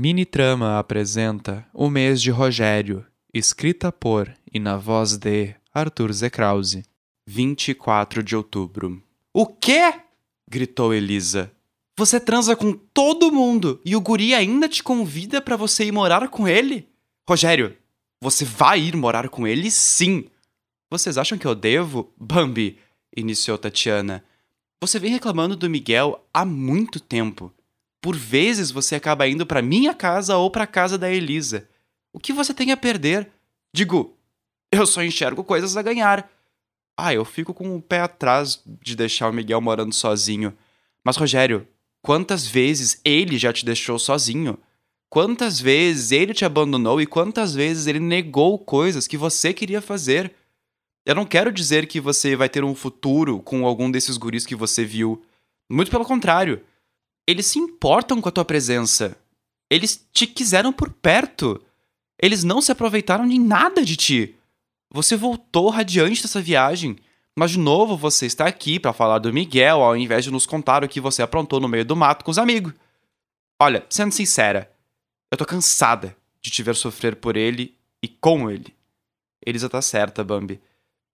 Mini Trama apresenta O Mês de Rogério, escrita por e na voz de Arthur Zekrause. 24 de outubro. O quê? gritou Elisa. Você transa com todo mundo e o guri ainda te convida para você ir morar com ele? Rogério, você vai ir morar com ele sim. Vocês acham que eu devo? Bambi, iniciou Tatiana. Você vem reclamando do Miguel há muito tempo. Por vezes você acaba indo para minha casa ou para casa da Elisa. O que você tem a perder? Digo, eu só enxergo coisas a ganhar. Ah, eu fico com o pé atrás de deixar o Miguel morando sozinho. Mas, Rogério, quantas vezes ele já te deixou sozinho? Quantas vezes ele te abandonou e quantas vezes ele negou coisas que você queria fazer? Eu não quero dizer que você vai ter um futuro com algum desses guris que você viu. Muito pelo contrário. Eles se importam com a tua presença. Eles te quiseram por perto. Eles não se aproveitaram de nada de ti. Você voltou radiante dessa viagem, mas de novo você está aqui para falar do Miguel ao invés de nos contar o que você aprontou no meio do mato com os amigos. Olha, sendo sincera, eu tô cansada de te ver sofrer por ele e com ele. Elisa tá certa, Bambi.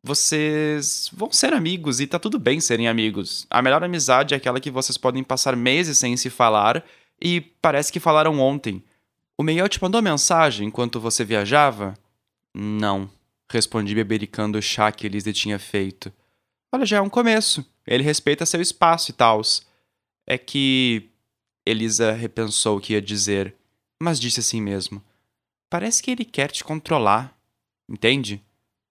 Vocês vão ser amigos e tá tudo bem serem amigos. A melhor amizade é aquela que vocês podem passar meses sem se falar e parece que falaram ontem. O Miguel te mandou mensagem enquanto você viajava? Não, respondi bebericando o chá que Elise tinha feito. Olha, já é um começo. Ele respeita seu espaço e tals. É que. Elisa repensou o que ia dizer, mas disse assim mesmo. Parece que ele quer te controlar. Entende?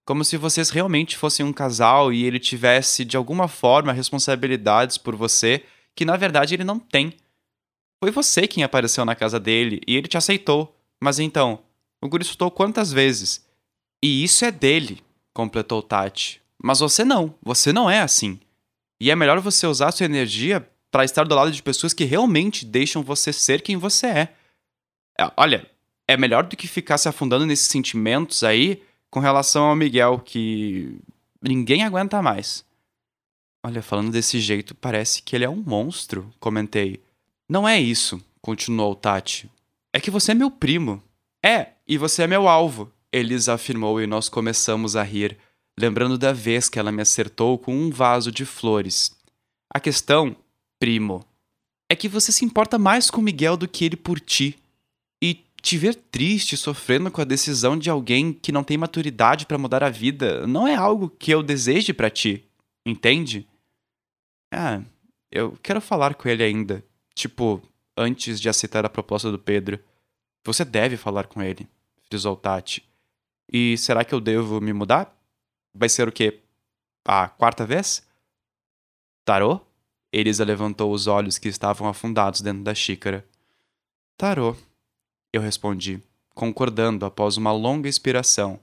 Como se vocês realmente fossem um casal e ele tivesse, de alguma forma, responsabilidades por você que na verdade ele não tem. Foi você quem apareceu na casa dele e ele te aceitou. Mas então, o guri soltou quantas vezes? E isso é dele, completou Tati. Mas você não, você não é assim. E é melhor você usar sua energia para estar do lado de pessoas que realmente deixam você ser quem você é. é. Olha, é melhor do que ficar se afundando nesses sentimentos aí com relação ao Miguel, que ninguém aguenta mais. Olha, falando desse jeito, parece que ele é um monstro, comentei. Não é isso, continuou Tati. É que você é meu primo. É, e você é meu alvo, Elisa afirmou e nós começamos a rir, lembrando da vez que ela me acertou com um vaso de flores. A questão, primo, é que você se importa mais com Miguel do que ele por ti. Te ver triste, sofrendo com a decisão de alguém que não tem maturidade para mudar a vida, não é algo que eu deseje para ti, entende? Ah, eu quero falar com ele ainda, tipo, antes de aceitar a proposta do Pedro. Você deve falar com ele, frisou Tati. E será que eu devo me mudar? Vai ser o quê? A quarta vez? Tarô? Elisa levantou os olhos que estavam afundados dentro da xícara. Tarô, eu respondi, concordando após uma longa expiração.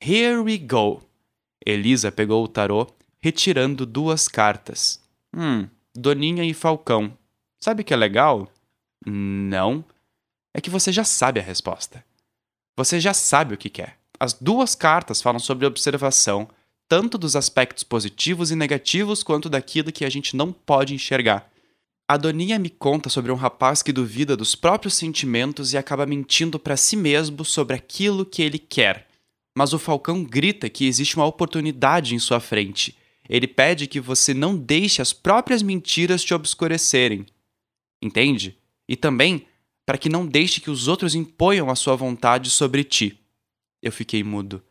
Here we go. Elisa pegou o tarô, retirando duas cartas. Hum, Doninha e Falcão. Sabe o que é legal? Não. É que você já sabe a resposta. Você já sabe o que quer. As duas cartas falam sobre observação, tanto dos aspectos positivos e negativos quanto daquilo que a gente não pode enxergar. A Doninha me conta sobre um rapaz que duvida dos próprios sentimentos e acaba mentindo para si mesmo sobre aquilo que ele quer. Mas o Falcão grita que existe uma oportunidade em sua frente. Ele pede que você não deixe as próprias mentiras te obscurecerem. Entende? E também para que não deixe que os outros imponham a sua vontade sobre ti. Eu fiquei mudo.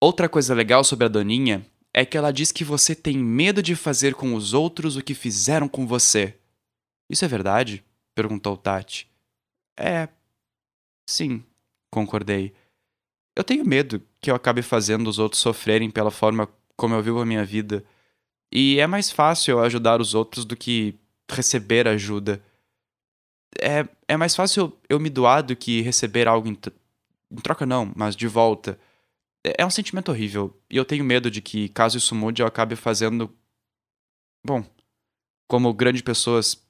Outra coisa legal sobre a Doninha é que ela diz que você tem medo de fazer com os outros o que fizeram com você. Isso é verdade? perguntou Tati. É. Sim, concordei. Eu tenho medo que eu acabe fazendo os outros sofrerem pela forma como eu vivo a minha vida. E é mais fácil eu ajudar os outros do que receber ajuda. É, é mais fácil eu me doar do que receber algo em, em troca, não, mas de volta. É, é um sentimento horrível. E eu tenho medo de que, caso isso mude, eu acabe fazendo. Bom, como grandes pessoas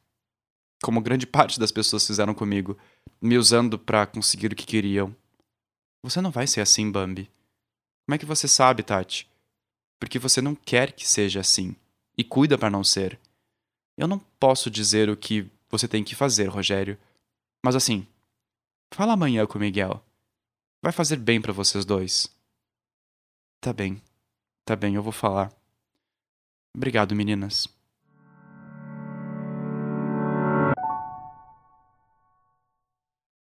como grande parte das pessoas fizeram comigo, me usando para conseguir o que queriam. Você não vai ser assim, Bambi. Como é que você sabe, Tati? Porque você não quer que seja assim e cuida para não ser. Eu não posso dizer o que você tem que fazer, Rogério. Mas assim, Fala amanhã com o Miguel. Vai fazer bem para vocês dois. Tá bem. Tá bem, eu vou falar. Obrigado, meninas.